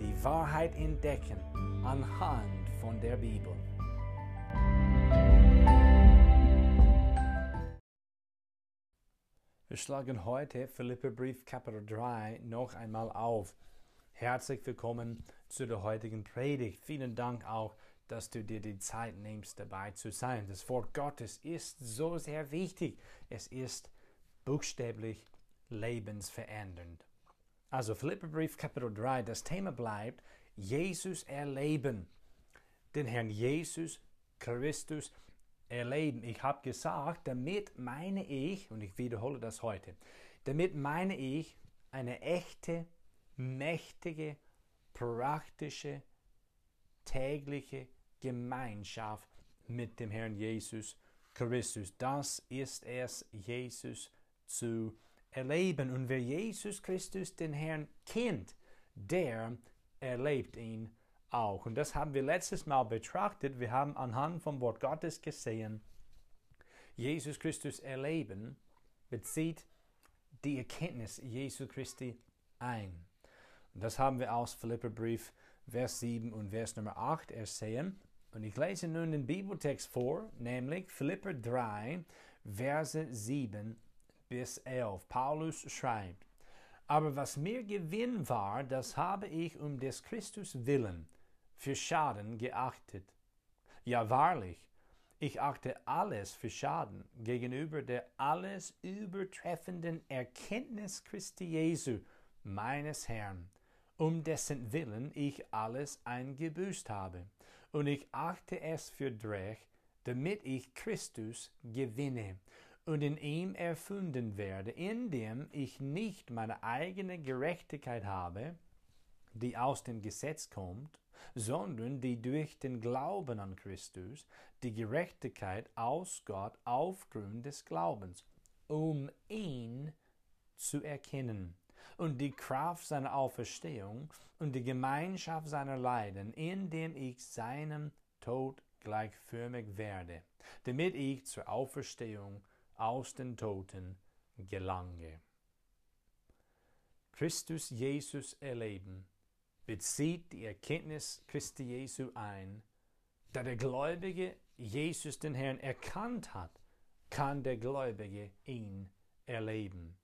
die Wahrheit entdecken anhand von der Bibel. Wir schlagen heute Philipperbrief Kapitel 3 noch einmal auf. Herzlich willkommen zu der heutigen Predigt. Vielen Dank auch, dass du dir die Zeit nimmst, dabei zu sein. Das Wort Gottes ist so sehr wichtig. Es ist buchstäblich lebensverändernd. Also Philipperbrief Kapitel 3, das Thema bleibt Jesus erleben. Den Herrn Jesus Christus erleben. Ich habe gesagt, damit meine ich, und ich wiederhole das heute, damit meine ich eine echte, mächtige, praktische, tägliche Gemeinschaft mit dem Herrn Jesus Christus. Das ist es, Jesus zu erleben erleben. Und wer Jesus Christus, den Herrn, kennt, der erlebt ihn auch. Und das haben wir letztes Mal betrachtet. Wir haben anhand vom Wort Gottes gesehen, Jesus Christus erleben bezieht die Erkenntnis Jesu Christi ein. Und das haben wir aus Philipperbrief Vers 7 und Vers Nummer 8 ersehen. Und ich lese nun den Bibeltext vor, nämlich Philipper 3, Verse 7 bis 11. Paulus schreibt, aber was mir Gewinn war, das habe ich um des Christus willen für Schaden geachtet. Ja wahrlich, ich achte alles für Schaden gegenüber der alles übertreffenden Erkenntnis Christi Jesu, meines Herrn, um dessen Willen ich alles eingebüßt habe. Und ich achte es für Dreck, damit ich Christus gewinne und in ihm erfunden werde, indem ich nicht meine eigene Gerechtigkeit habe, die aus dem Gesetz kommt, sondern die durch den Glauben an Christus, die Gerechtigkeit aus Gott aufgrund des Glaubens, um ihn zu erkennen und die Kraft seiner Auferstehung und die Gemeinschaft seiner Leiden, indem ich seinem Tod gleichförmig werde, damit ich zur Auferstehung aus den Toten gelange. Christus Jesus erleben bezieht die Erkenntnis Christi Jesu ein, da der Gläubige Jesus den Herrn erkannt hat, kann der Gläubige ihn erleben.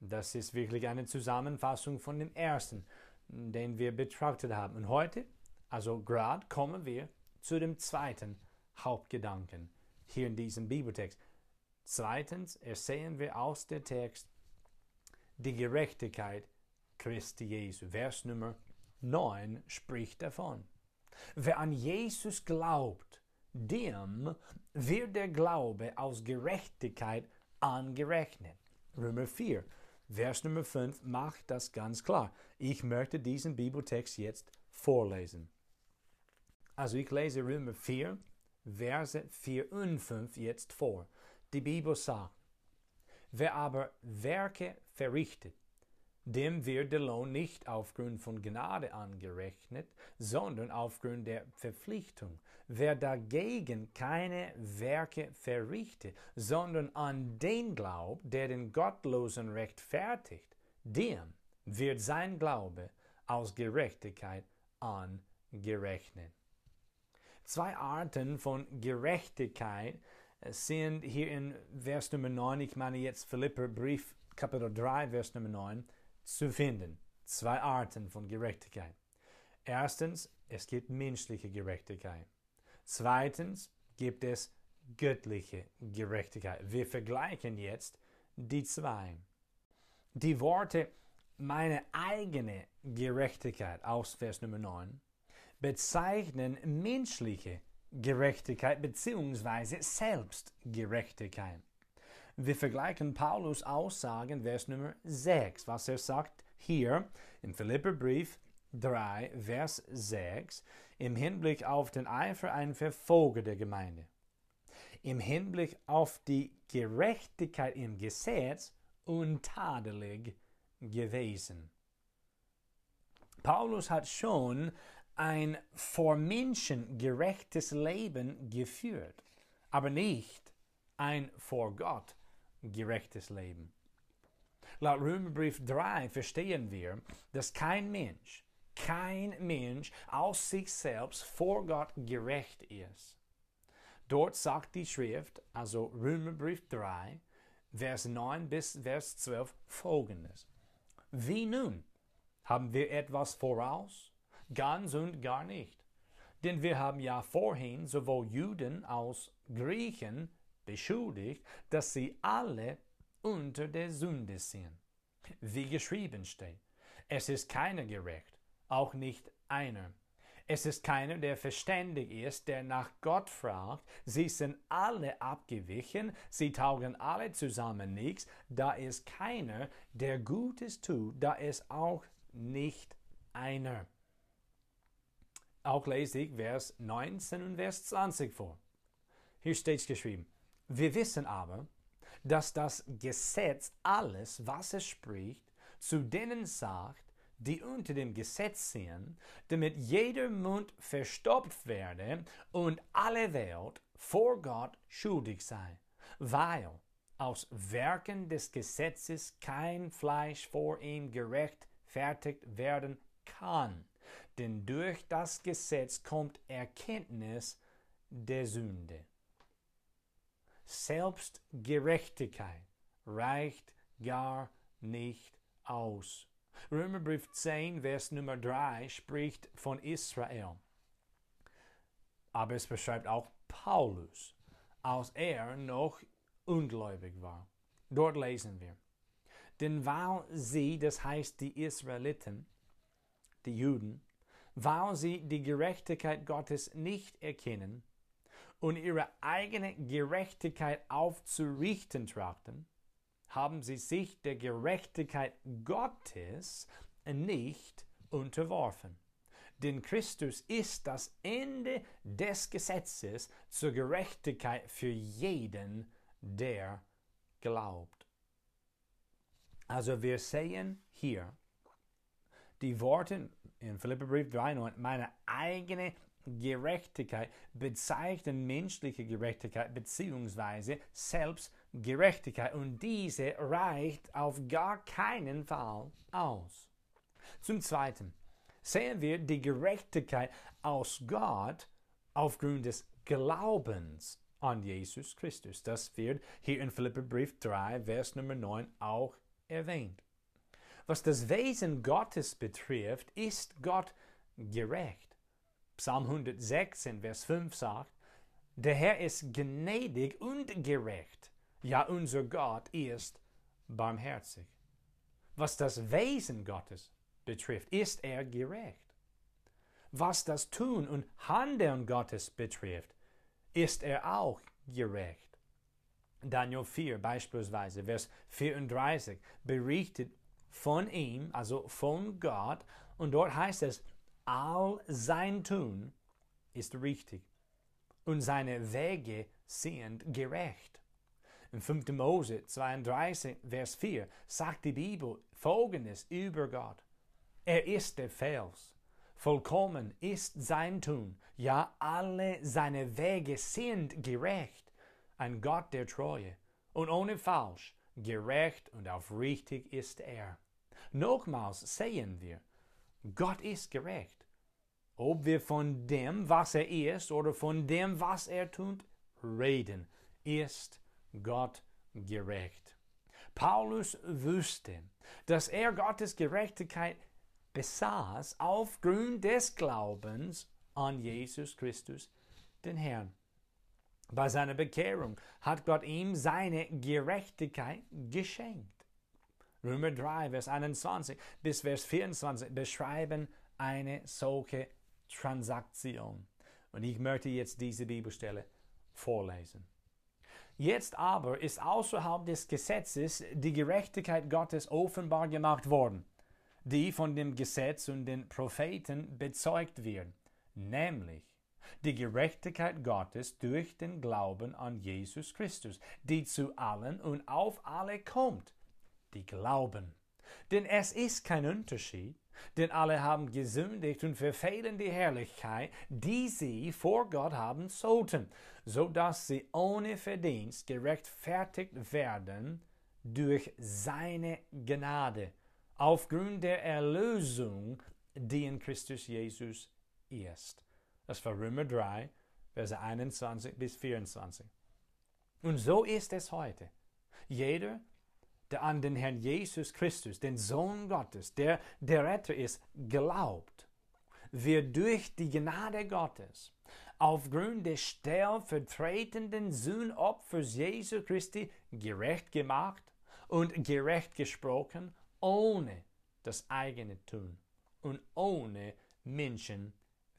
Das ist wirklich eine Zusammenfassung von dem ersten, den wir betrachtet haben. Und heute, also gerade, kommen wir zu dem zweiten Hauptgedanken hier in diesem Bibeltext. Zweitens ersehen wir aus dem Text die Gerechtigkeit Christi Jesu. Vers Nummer 9 spricht davon. Wer an Jesus glaubt, dem wird der Glaube aus Gerechtigkeit angerechnet. Römer 4, Vers Nummer 5 macht das ganz klar. Ich möchte diesen Bibeltext jetzt vorlesen. Also ich lese Römer 4, Verse 4 und 5 jetzt vor. Die Bibel sagt, wer aber Werke verrichtet, dem wird der Lohn nicht aufgrund von Gnade angerechnet, sondern aufgrund der Verpflichtung. Wer dagegen keine Werke verrichtet, sondern an den glaubt, der den Gottlosen rechtfertigt, dem wird sein Glaube aus Gerechtigkeit angerechnet. Zwei Arten von Gerechtigkeit sind hier in Vers Nummer 9, ich meine jetzt Philipper Brief Kapitel 3, Vers Nummer 9, zu finden. Zwei Arten von Gerechtigkeit. Erstens, es gibt menschliche Gerechtigkeit. Zweitens gibt es göttliche Gerechtigkeit. Wir vergleichen jetzt die zwei. Die Worte meine eigene Gerechtigkeit aus Vers Nummer 9 bezeichnen menschliche Gerechtigkeit bzw. Selbstgerechtigkeit. Wir vergleichen Paulus Aussagen, Vers Nummer 6, was er sagt hier im Philipperbrief, 3, Vers 6 im Hinblick auf den Eifer ein Verfolger der Gemeinde. Im Hinblick auf die Gerechtigkeit im Gesetz untadelig gewesen. Paulus hat schon ein vor Menschen gerechtes Leben geführt, aber nicht ein vor Gott gerechtes Leben. Laut Römerbrief 3 verstehen wir, dass kein Mensch kein Mensch aus sich selbst vor Gott gerecht ist. Dort sagt die Schrift, also Römerbrief 3, Vers 9 bis Vers 12 folgendes. Wie nun? Haben wir etwas voraus? Ganz und gar nicht. Denn wir haben ja vorhin sowohl Juden als Griechen beschuldigt, dass sie alle unter der Sünde sind. Wie geschrieben steht, es ist keiner gerecht, auch nicht einer. Es ist keiner, der verständig ist, der nach Gott fragt. Sie sind alle abgewichen, sie taugen alle zusammen nichts. Da ist keiner, der Gutes tut, da ist auch nicht einer. Auch lese ich Vers 19 und Vers 20 vor. Hier steht geschrieben, wir wissen aber, dass das Gesetz alles, was es spricht, zu denen sagt, die unter dem Gesetz sind, damit jeder Mund verstopft werde und alle Welt vor Gott schuldig sei, weil aus Werken des Gesetzes kein Fleisch vor ihm gerechtfertigt werden kann. Denn durch das Gesetz kommt Erkenntnis der Sünde. Selbstgerechtigkeit reicht gar nicht aus. Römerbrief 10, Vers Nummer 3 spricht von Israel. Aber es beschreibt auch Paulus, als er noch ungläubig war. Dort lesen wir. Denn weil sie, das heißt die Israeliten, die Juden, weil sie die Gerechtigkeit Gottes nicht erkennen und ihre eigene Gerechtigkeit aufzurichten trachten, haben sie sich der Gerechtigkeit Gottes nicht unterworfen. Denn Christus ist das Ende des Gesetzes zur Gerechtigkeit für jeden, der glaubt. Also wir sehen hier die Worte in Philipperbrief 3,9, meine eigene Gerechtigkeit bezeichnen menschliche Gerechtigkeit bzw. Selbstgerechtigkeit und diese reicht auf gar keinen Fall aus. Zum Zweiten sehen wir die Gerechtigkeit aus Gott aufgrund des Glaubens an Jesus Christus. Das wird hier in Philipperbrief 3, Vers Nummer 9 auch erwähnt. Was das Wesen Gottes betrifft, ist Gott gerecht. Psalm 116, Vers 5 sagt, der Herr ist gnädig und gerecht. Ja, unser Gott ist barmherzig. Was das Wesen Gottes betrifft, ist er gerecht. Was das Tun und Handeln Gottes betrifft, ist er auch gerecht. Daniel 4 beispielsweise, Vers 34, berichtet von ihm, also von Gott, und dort heißt es, all sein Tun ist richtig und seine Wege sind gerecht. In 5. Mose 32, Vers 4 sagt die Bibel folgendes über Gott. Er ist der Fels. Vollkommen ist sein Tun. Ja, alle seine Wege sind gerecht. Ein Gott der Treue und ohne Falsch. Gerecht und aufrichtig ist er. Nochmals sehen wir, Gott ist gerecht. Ob wir von dem, was er ist, oder von dem, was er tut, reden, ist Gott gerecht. Paulus wusste, dass er Gottes Gerechtigkeit besaß aufgrund des Glaubens an Jesus Christus, den Herrn. Bei seiner Bekehrung hat Gott ihm seine Gerechtigkeit geschenkt. Römer 3, Vers 21 bis Vers 24 beschreiben eine solche Transaktion. Und ich möchte jetzt diese Bibelstelle vorlesen. Jetzt aber ist außerhalb des Gesetzes die Gerechtigkeit Gottes offenbar gemacht worden. die von dem Gesetz und den Propheten bezeugt werden, nämlich die Gerechtigkeit Gottes durch den Glauben an Jesus Christus, die zu allen und auf alle kommt, die glauben. Denn es ist kein Unterschied, denn alle haben gesündigt und verfehlen die Herrlichkeit, die sie vor Gott haben sollten, so dass sie ohne Verdienst gerechtfertigt werden durch seine Gnade, aufgrund der Erlösung, die in Christus Jesus ist. Das war Römer 3, Verse 21 bis 24. Und so ist es heute. Jeder, der an den Herrn Jesus Christus, den Sohn Gottes, der der Retter ist, glaubt, wird durch die Gnade Gottes aufgrund des stellvertretenden Sühnopfers Jesu Christi gerecht gemacht und gerecht gesprochen, ohne das eigene Tun und ohne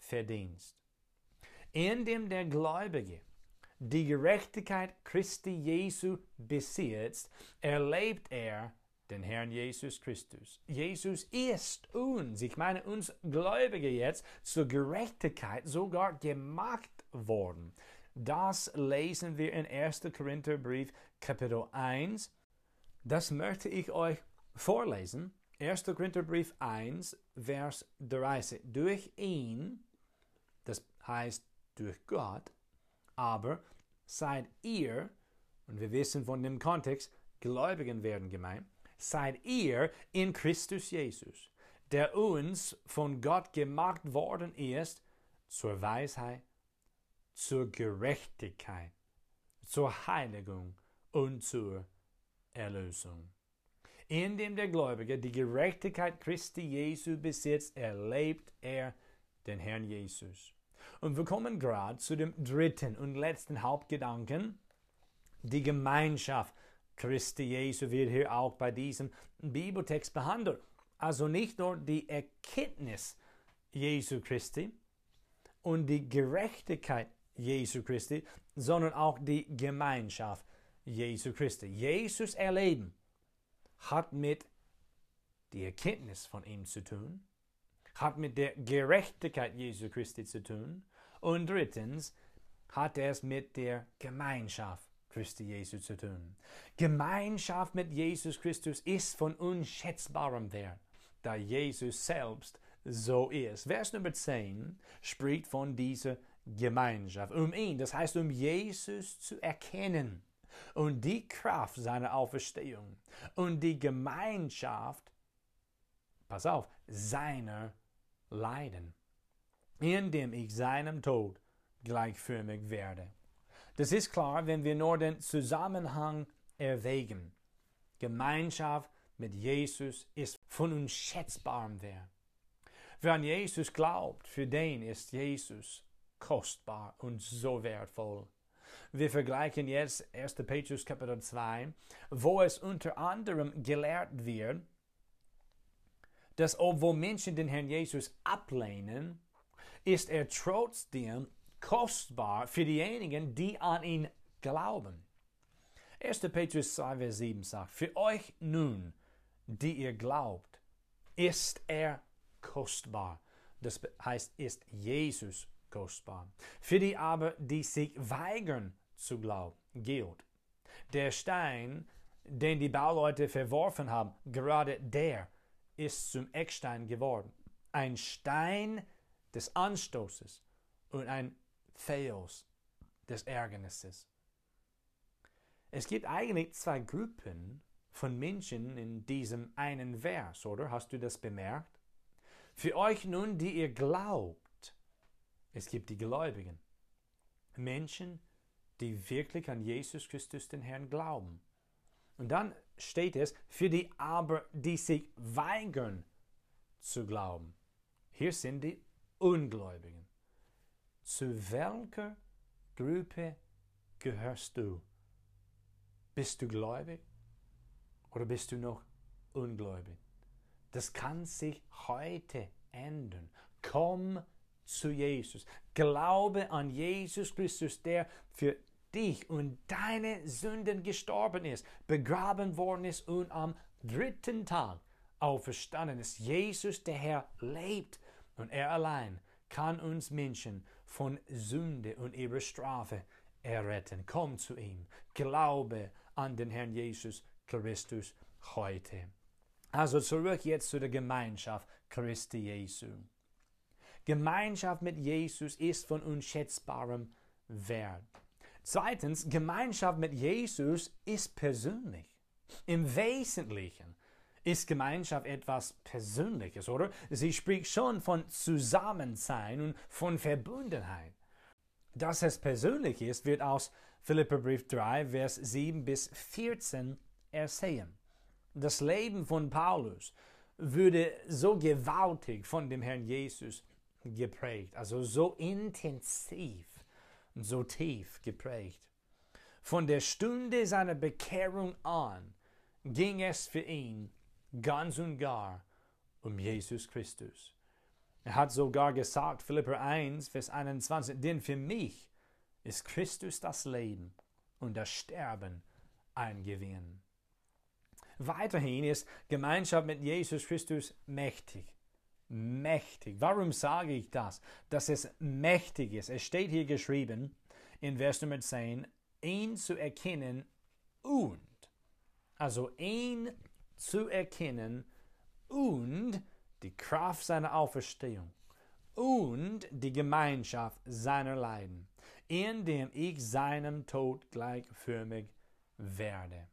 Menschenverdienst indem der Gläubige die Gerechtigkeit Christi Jesu besitzt, erlebt er den Herrn Jesus Christus. Jesus ist uns, ich meine uns Gläubige jetzt, zur Gerechtigkeit sogar gemacht worden. Das lesen wir in 1. Korintherbrief Kapitel 1. Das möchte ich euch vorlesen. 1. Korintherbrief 1, Vers 30. Durch ihn, das heißt durch Gott, aber seid ihr, und wir wissen von dem Kontext, Gläubigen werden gemeint, seid ihr in Christus Jesus, der uns von Gott gemacht worden ist zur Weisheit, zur Gerechtigkeit, zur Heiligung und zur Erlösung. Indem der Gläubige die Gerechtigkeit Christi Jesu besitzt, erlebt er den Herrn Jesus. Und wir kommen gerade zu dem dritten und letzten Hauptgedanken. Die Gemeinschaft Christi Jesu wird hier auch bei diesem Bibeltext behandelt. Also nicht nur die Erkenntnis Jesu Christi und die Gerechtigkeit Jesu Christi, sondern auch die Gemeinschaft Jesu Christi. Jesus erleben hat mit der Erkenntnis von ihm zu tun, hat mit der Gerechtigkeit Jesu Christi zu tun und drittens hat es mit der Gemeinschaft Christi Jesu zu tun. Gemeinschaft mit Jesus Christus ist von unschätzbarem Wert, da Jesus selbst so ist. Vers Nummer 10 spricht von dieser Gemeinschaft, um ihn, das heißt um Jesus zu erkennen und die Kraft seiner Auferstehung und die Gemeinschaft, pass auf, seiner Leiden indem ich seinem Tod gleichförmig werde. Das ist klar, wenn wir nur den Zusammenhang erwägen. Gemeinschaft mit Jesus ist von unschätzbarem Wert. Wer an Jesus glaubt, für den ist Jesus kostbar und so wertvoll. Wir vergleichen jetzt 1. Petrus Kapitel 2, wo es unter anderem gelehrt wird, dass obwohl Menschen den Herrn Jesus ablehnen, ist er trotzdem kostbar für diejenigen, die an ihn glauben. 1. Petrus 2, Vers 7 sagt, für euch nun, die ihr glaubt, ist er kostbar. Das heißt, ist Jesus kostbar. Für die aber, die sich weigern zu glauben, gilt. Der Stein, den die Bauleute verworfen haben, gerade der ist zum Eckstein geworden. Ein Stein, des Anstoßes und ein Theos des Ärgernisses. Es gibt eigentlich zwei Gruppen von Menschen in diesem einen Vers, oder? Hast du das bemerkt? Für euch nun, die ihr glaubt, es gibt die Gläubigen. Menschen, die wirklich an Jesus Christus, den Herrn, glauben. Und dann steht es, für die aber, die sich weigern zu glauben. Hier sind die Ungläubigen. Zu welcher Gruppe gehörst du? Bist du gläubig oder bist du noch ungläubig? Das kann sich heute ändern. Komm zu Jesus. Glaube an Jesus Christus, der für dich und deine Sünden gestorben ist, begraben worden ist und am dritten Tag auferstanden ist. Jesus, der Herr, lebt und er allein kann uns Menschen von Sünde und ihrer Strafe erretten. Komm zu ihm, glaube an den Herrn Jesus Christus heute. Also zurück jetzt zu der Gemeinschaft Christi Jesu. Gemeinschaft mit Jesus ist von unschätzbarem Wert. Zweitens, Gemeinschaft mit Jesus ist persönlich. Im Wesentlichen ist Gemeinschaft etwas Persönliches, oder? Sie spricht schon von Zusammensein und von Verbundenheit. Dass es persönlich ist, wird aus Philipperbrief 3, Vers 7 bis 14 ersehen. Das Leben von Paulus würde so gewaltig von dem Herrn Jesus geprägt, also so intensiv so tief geprägt. Von der Stunde seiner Bekehrung an ging es für ihn ganz und gar um Jesus Christus. Er hat sogar gesagt, Philipper 1, Vers 21, denn für mich ist Christus das Leben und das Sterben ein Gewinn. Weiterhin ist Gemeinschaft mit Jesus Christus mächtig. Mächtig. Warum sage ich das? Dass es mächtig ist. Es steht hier geschrieben in Vers Nummer 10, ihn zu erkennen und. Also ihn zu erkennen und die Kraft seiner Auferstehung und die Gemeinschaft seiner Leiden, indem ich seinem Tod gleichförmig werde.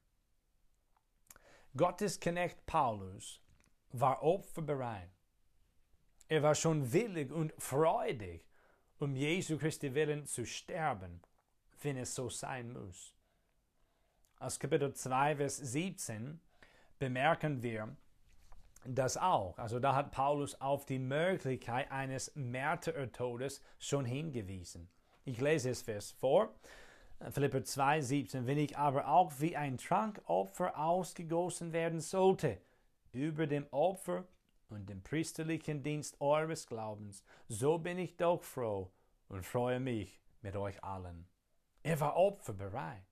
Gottes Knecht Paulus war opferbereit. Er war schon willig und freudig, um Jesu Christi willen zu sterben, wenn es so sein muss. Aus Kapitel 2, Vers 17 bemerken wir das auch. Also da hat Paulus auf die Möglichkeit eines Märtyrertodes schon hingewiesen. Ich lese es fest vor. Philipper 2, 17. Wenn ich aber auch wie ein Trankopfer ausgegossen werden sollte, über dem Opfer und dem priesterlichen Dienst eures Glaubens, so bin ich doch froh und freue mich mit euch allen. Er war opferbereit.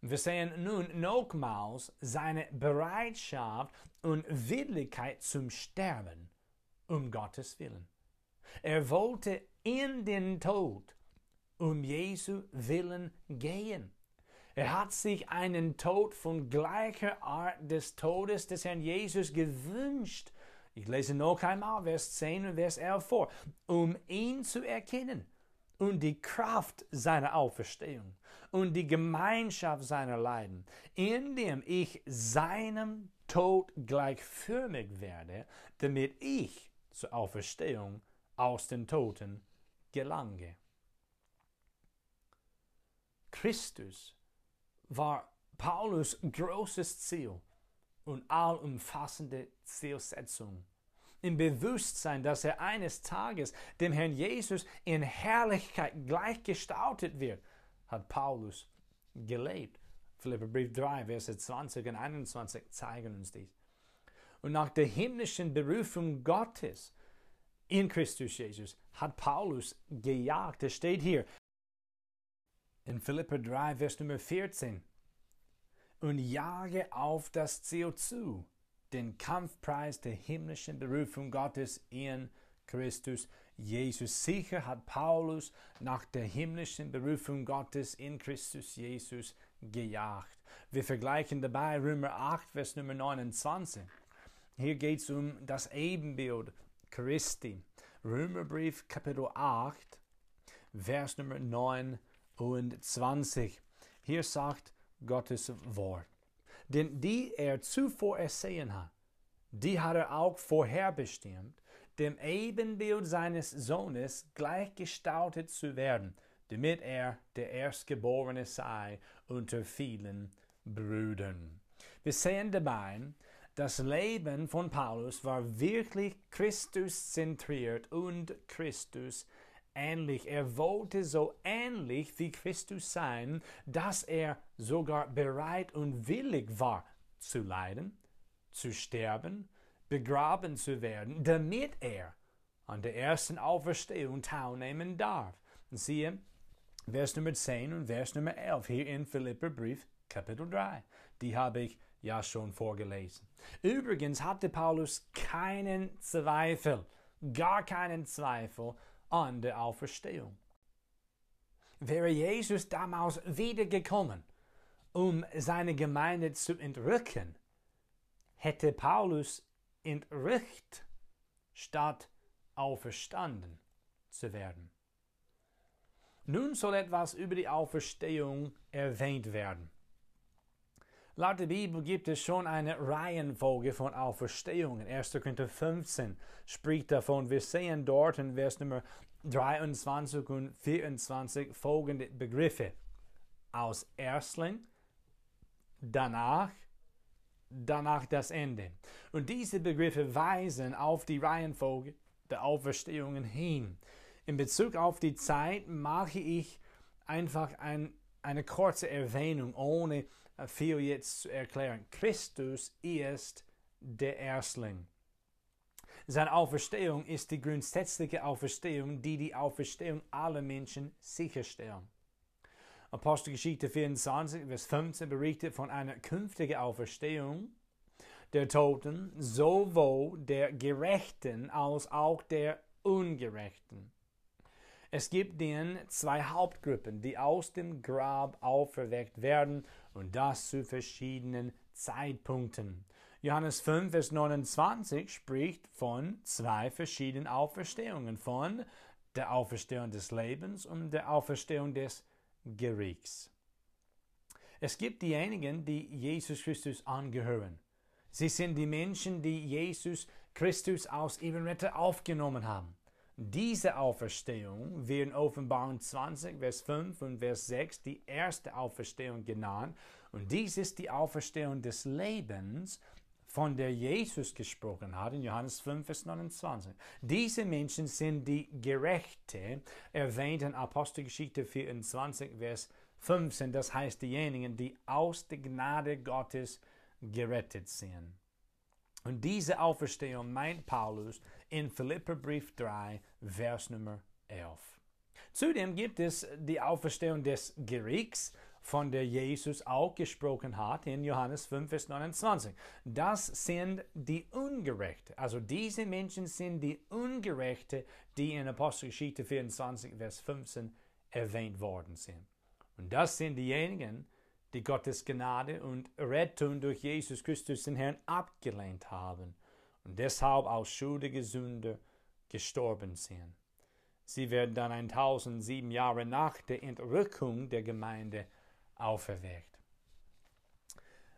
Wir sehen nun nochmals seine Bereitschaft und Willigkeit zum Sterben um Gottes Willen. Er wollte in den Tod um Jesu Willen gehen. Er hat sich einen Tod von gleicher Art des Todes des Herrn Jesus gewünscht. Ich lese noch einmal Vers 10 und Vers 11 vor, um ihn zu erkennen und die Kraft seiner Auferstehung und die Gemeinschaft seiner Leiden, indem ich seinem Tod gleichförmig werde, damit ich zur Auferstehung aus den Toten gelange. Christus war Paulus großes Ziel und allumfassende Zielsetzung im Bewusstsein, dass er eines Tages dem Herrn Jesus in Herrlichkeit gleichgestaltet wird, hat Paulus gelebt. Philipperbrief 3, Verse 20 und 21 zeigen uns dies. Und nach der himmlischen Berufung Gottes in Christus Jesus hat Paulus gejagt. Es steht hier in Philipper 3, Vers Nummer 14. Und jage auf das Ziel zu den Kampfpreis der himmlischen Berufung Gottes in Christus Jesus. Sicher hat Paulus nach der himmlischen Berufung Gottes in Christus Jesus gejagt. Wir vergleichen dabei Römer 8, Vers Nummer 29. Hier geht es um das Ebenbild Christi. Römerbrief Kapitel 8, Vers Nummer 9 und 20. Hier sagt Gottes Wort. Denn die er zuvor ersehen hat, die hat er auch vorherbestimmt, dem Ebenbild seines Sohnes gleichgestaltet zu werden, damit er der Erstgeborene sei unter vielen Brüdern. Wir sehen dabei, das Leben von Paulus war wirklich Christus zentriert und Christus ähnlich. Er wollte so ähnlich wie Christus sein, dass er sogar bereit und willig war zu leiden, zu sterben, begraben zu werden, damit er an der ersten Auferstehung teilnehmen darf. Und siehe, Vers Nummer 10 und Vers Nummer 11 hier in Philipperbrief Kapitel 3. Die habe ich ja schon vorgelesen. Übrigens hatte Paulus keinen Zweifel, gar keinen Zweifel an der Auferstehung. Wäre Jesus damals wiedergekommen, um seine Gemeinde zu entrücken, hätte Paulus entrückt, statt auferstanden zu werden. Nun soll etwas über die Auferstehung erwähnt werden. Laut der Bibel gibt es schon eine Reihenfolge von Auferstehungen. 1. Korinther 15 spricht davon. Wir sehen dort in Vers Nummer 23 und 24 folgende Begriffe. Aus Erstling, danach, danach das Ende. Und diese Begriffe weisen auf die Reihenfolge der Auferstehungen hin. In Bezug auf die Zeit mache ich einfach ein, eine kurze Erwähnung, ohne viel jetzt zu erklären. Christus ist der Erstling. Seine Auferstehung ist die grundsätzliche Auferstehung, die die Auferstehung aller Menschen sicherstellen. Apostelgeschichte 24, Vers 15 berichtet von einer künftigen Auferstehung der Toten, sowohl der Gerechten als auch der Ungerechten. Es gibt den zwei Hauptgruppen, die aus dem Grab auferweckt werden und das zu verschiedenen Zeitpunkten. Johannes 5, Vers 29 spricht von zwei verschiedenen Auferstehungen, von der Auferstehung des Lebens und der Auferstehung des Gerichts. Es gibt diejenigen, die Jesus Christus angehören. Sie sind die Menschen, die Jesus Christus aus ihrem Retter aufgenommen haben. Diese Auferstehung wird in Offenbarung 20, Vers 5 und Vers 6 die erste Auferstehung genannt. Und dies ist die Auferstehung des Lebens, von der Jesus gesprochen hat in Johannes 5, Vers 29. Diese Menschen sind die Gerechte, erwähnt in Apostelgeschichte 24, Vers 15. Das heißt diejenigen, die aus der Gnade Gottes gerettet sind. Und diese Auferstehung meint Paulus in Philipperbrief 3, Vers Nummer 11. Zudem gibt es die Auferstehung des Gerichts, von der Jesus auch gesprochen hat in Johannes 5, Vers 29. Das sind die Ungerechte. Also diese Menschen sind die Ungerechte, die in Apostelgeschichte 24, Vers 15 erwähnt worden sind. Und das sind diejenigen, die Gottes Gnade und Rettung durch Jesus Christus den Herrn abgelehnt haben und deshalb aus schuldige Sünde gestorben sind. Sie werden dann 1007 Jahre nach der Entrückung der Gemeinde auferweckt.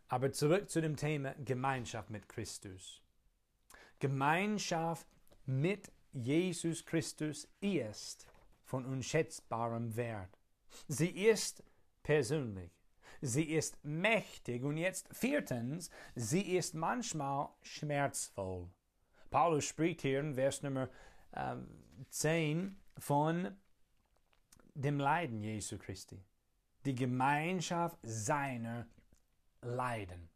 Aber zurück zu dem Thema Gemeinschaft mit Christus. Gemeinschaft mit Jesus Christus ist von unschätzbarem Wert. Sie ist persönlich. Sie ist mächtig und jetzt viertens, sie ist manchmal schmerzvoll. Paulus spricht hier in Vers Nummer äh, 10 von dem Leiden Jesu Christi. Die Gemeinschaft seiner Leiden.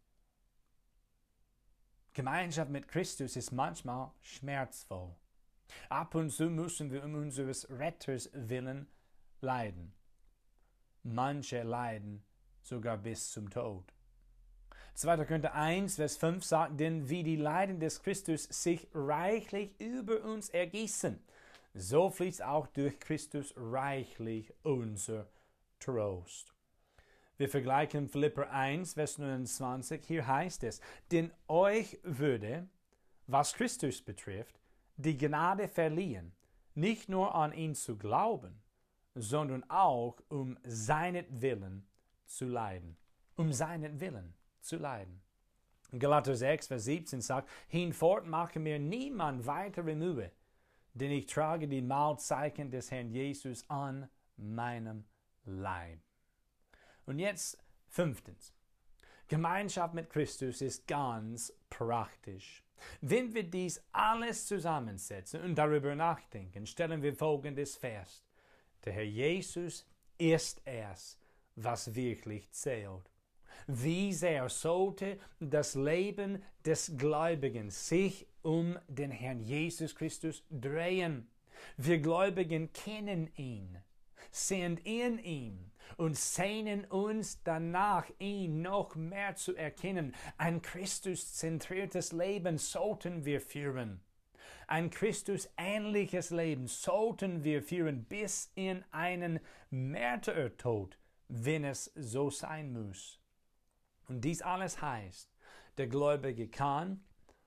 Gemeinschaft mit Christus ist manchmal schmerzvoll. Ab und zu müssen wir um unseres Retters willen leiden. Manche leiden sogar bis zum Tod. 2. Korinther 1, Vers 5 sagt, denn wie die Leiden des Christus sich reichlich über uns ergießen, so fließt auch durch Christus reichlich unser Trost. Wir vergleichen Philipper 1, Vers 29, hier heißt es, denn euch würde, was Christus betrifft, die Gnade verliehen, nicht nur an ihn zu glauben, sondern auch um seinetwillen zu leiden. Um seinen Willen zu leiden. Galater 6, Vers 17 sagt, hinfort mache mir niemand weitere Mühe, denn ich trage die Mahlzeichen des Herrn Jesus an meinem Leib. Und jetzt fünftens. Gemeinschaft mit Christus ist ganz praktisch. Wenn wir dies alles zusammensetzen und darüber nachdenken, stellen wir Folgendes fest. Der Herr Jesus ist es, was wirklich zählt. Wie sehr sollte das Leben des Gläubigen sich um den Herrn Jesus Christus drehen? Wir Gläubigen kennen ihn. sind in ihm und sehnen uns danach, ihn noch mehr zu erkennen. Ein Christus-zentriertes Leben sollten wir führen. Ein Christus-ähnliches Leben sollten wir führen bis in einen Märtyrertod, wenn es so sein muss. Und dies alles heißt, der Gläubige kann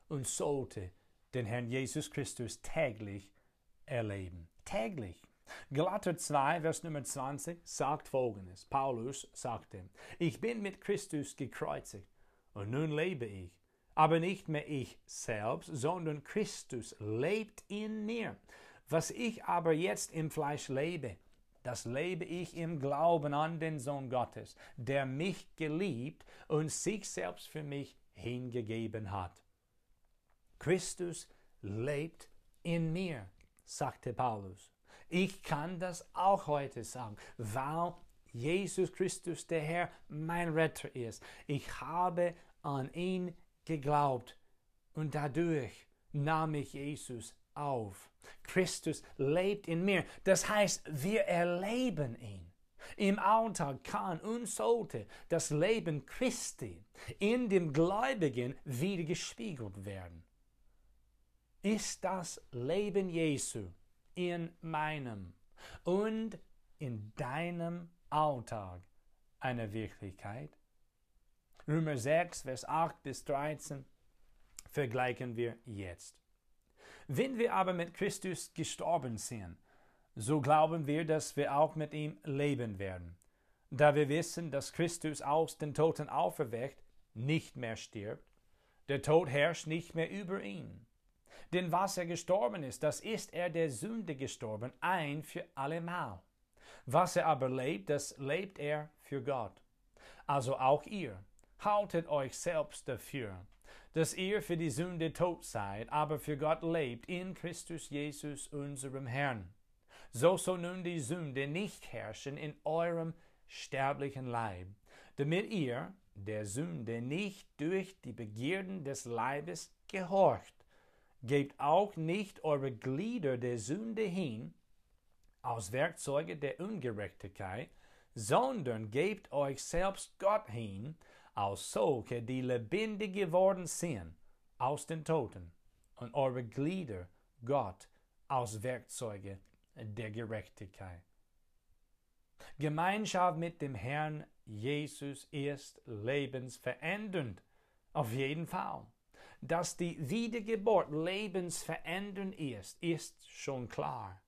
und sollte den Herrn Jesus Christus täglich erleben. Täglich. Galater 2, Vers Nummer 20 sagt folgendes. Paulus sagte, ich bin mit Christus gekreuzigt und nun lebe ich. Aber nicht mehr ich selbst, sondern Christus lebt in mir. Was ich aber jetzt im Fleisch lebe, das lebe ich im Glauben an den Sohn Gottes, der mich geliebt und sich selbst für mich hingegeben hat. Christus lebt in mir, sagte Paulus. Ich kann das auch heute sagen, weil Jesus Christus der Herr mein Retter ist. Ich habe an ihn geglaubt und dadurch nahm ich Jesus auf. Christus lebt in mir. Das heißt, wir erleben ihn. Im Alltag kann und sollte das Leben Christi in dem Gläubigen wieder gespiegelt werden. Ist das Leben Jesu in meinem und in deinem Alltag eine Wirklichkeit? Römer 6, Vers 8 bis 13 vergleichen wir jetzt. Wenn wir aber mit Christus gestorben sind, so glauben wir, dass wir auch mit ihm leben werden. Da wir wissen, dass Christus aus den Toten auferweckt, nicht mehr stirbt, der Tod herrscht nicht mehr über ihn. Denn was er gestorben ist, das ist er der Sünde gestorben, ein für allemal. Was er aber lebt, das lebt er für Gott. Also auch ihr, haltet euch selbst dafür, dass ihr für die Sünde tot seid, aber für Gott lebt in Christus Jesus, unserem Herrn. So soll nun die Sünde nicht herrschen in eurem sterblichen Leib, damit ihr der Sünde nicht durch die Begierden des Leibes gehorcht. Gebt auch nicht eure Glieder der Sünde hin als Werkzeuge der Ungerechtigkeit, sondern gebt euch selbst Gott hin, als solche, die lebendig geworden sind aus den Toten, und eure Glieder Gott als Werkzeuge der Gerechtigkeit. Gemeinschaft mit dem Herrn Jesus ist lebensverändernd, auf jeden Fall. Dass die Wiedergeburt lebensverändernd ist, ist schon klar.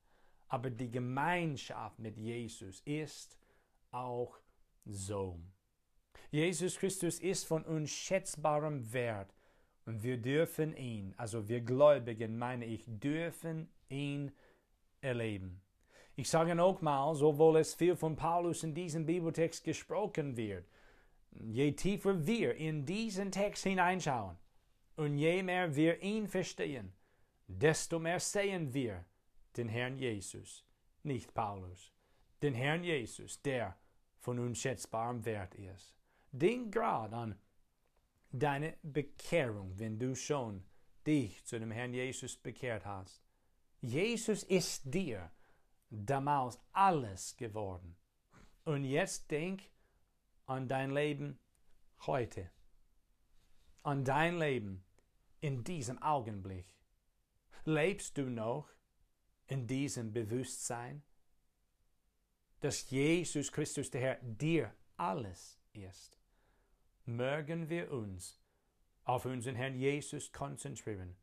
Aber die Gemeinschaft mit Jesus ist auch so. Jesus Christus ist von unschätzbarem Wert und wir dürfen ihn, also wir Gläubigen, meine ich, dürfen ihn erleben. Ich sage nochmal, sowohl es viel von Paulus in diesem Bibeltext gesprochen wird, je tiefer wir in diesen Text hineinschauen, und je mehr wir ihn verstehen, desto mehr sehen wir den Herrn Jesus, nicht Paulus, den Herrn Jesus, der von unschätzbarem Wert ist. Denk grad an deine Bekehrung, wenn du schon dich zu dem Herrn Jesus bekehrt hast. Jesus ist dir damals alles geworden. Und jetzt denk an dein Leben heute an dein Leben in diesem Augenblick? Lebst du noch in diesem Bewusstsein, dass Jesus Christus der Herr dir alles ist? Mögen wir uns auf unseren Herrn Jesus konzentrieren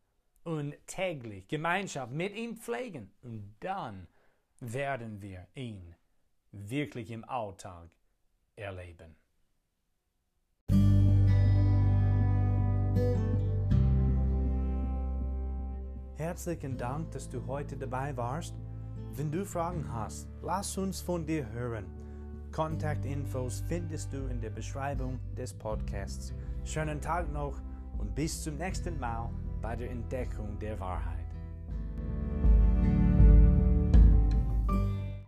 und täglich Gemeinschaft mit ihm pflegen und dann werden wir ihn wirklich im Alltag erleben. Herzlichen Dank, dass du heute dabei warst. Wenn du Fragen hast, lass uns von dir hören. Kontaktinfos findest du in der Beschreibung des Podcasts. Schönen Tag noch und bis zum nächsten Mal bei der Entdeckung der Wahrheit.